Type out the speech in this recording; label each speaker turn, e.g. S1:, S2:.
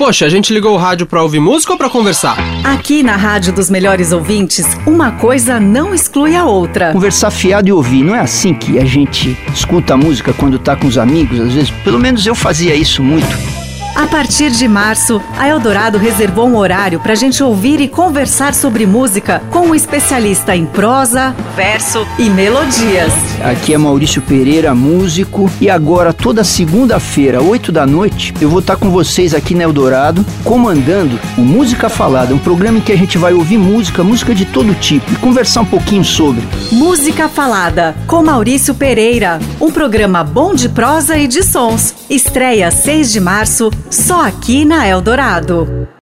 S1: Poxa, a gente ligou o rádio pra ouvir música ou pra conversar?
S2: Aqui na Rádio dos Melhores Ouvintes, uma coisa não exclui a outra.
S3: Conversar fiado e ouvir, não é assim que a gente escuta a música quando tá com os amigos, às vezes? Pelo menos eu fazia isso muito.
S2: A partir de março, a Eldorado reservou um horário para a gente ouvir e conversar sobre música com um especialista em prosa, verso e melodias.
S3: Aqui é Maurício Pereira, músico, e agora toda segunda-feira, 8 da noite, eu vou estar com vocês aqui na Eldorado, comandando o Música Falada, um programa em que a gente vai ouvir música, música de todo tipo e conversar um pouquinho sobre.
S2: Música Falada, com Maurício Pereira, um programa bom de prosa e de sons. Estreia 6 de março, só aqui na Eldorado.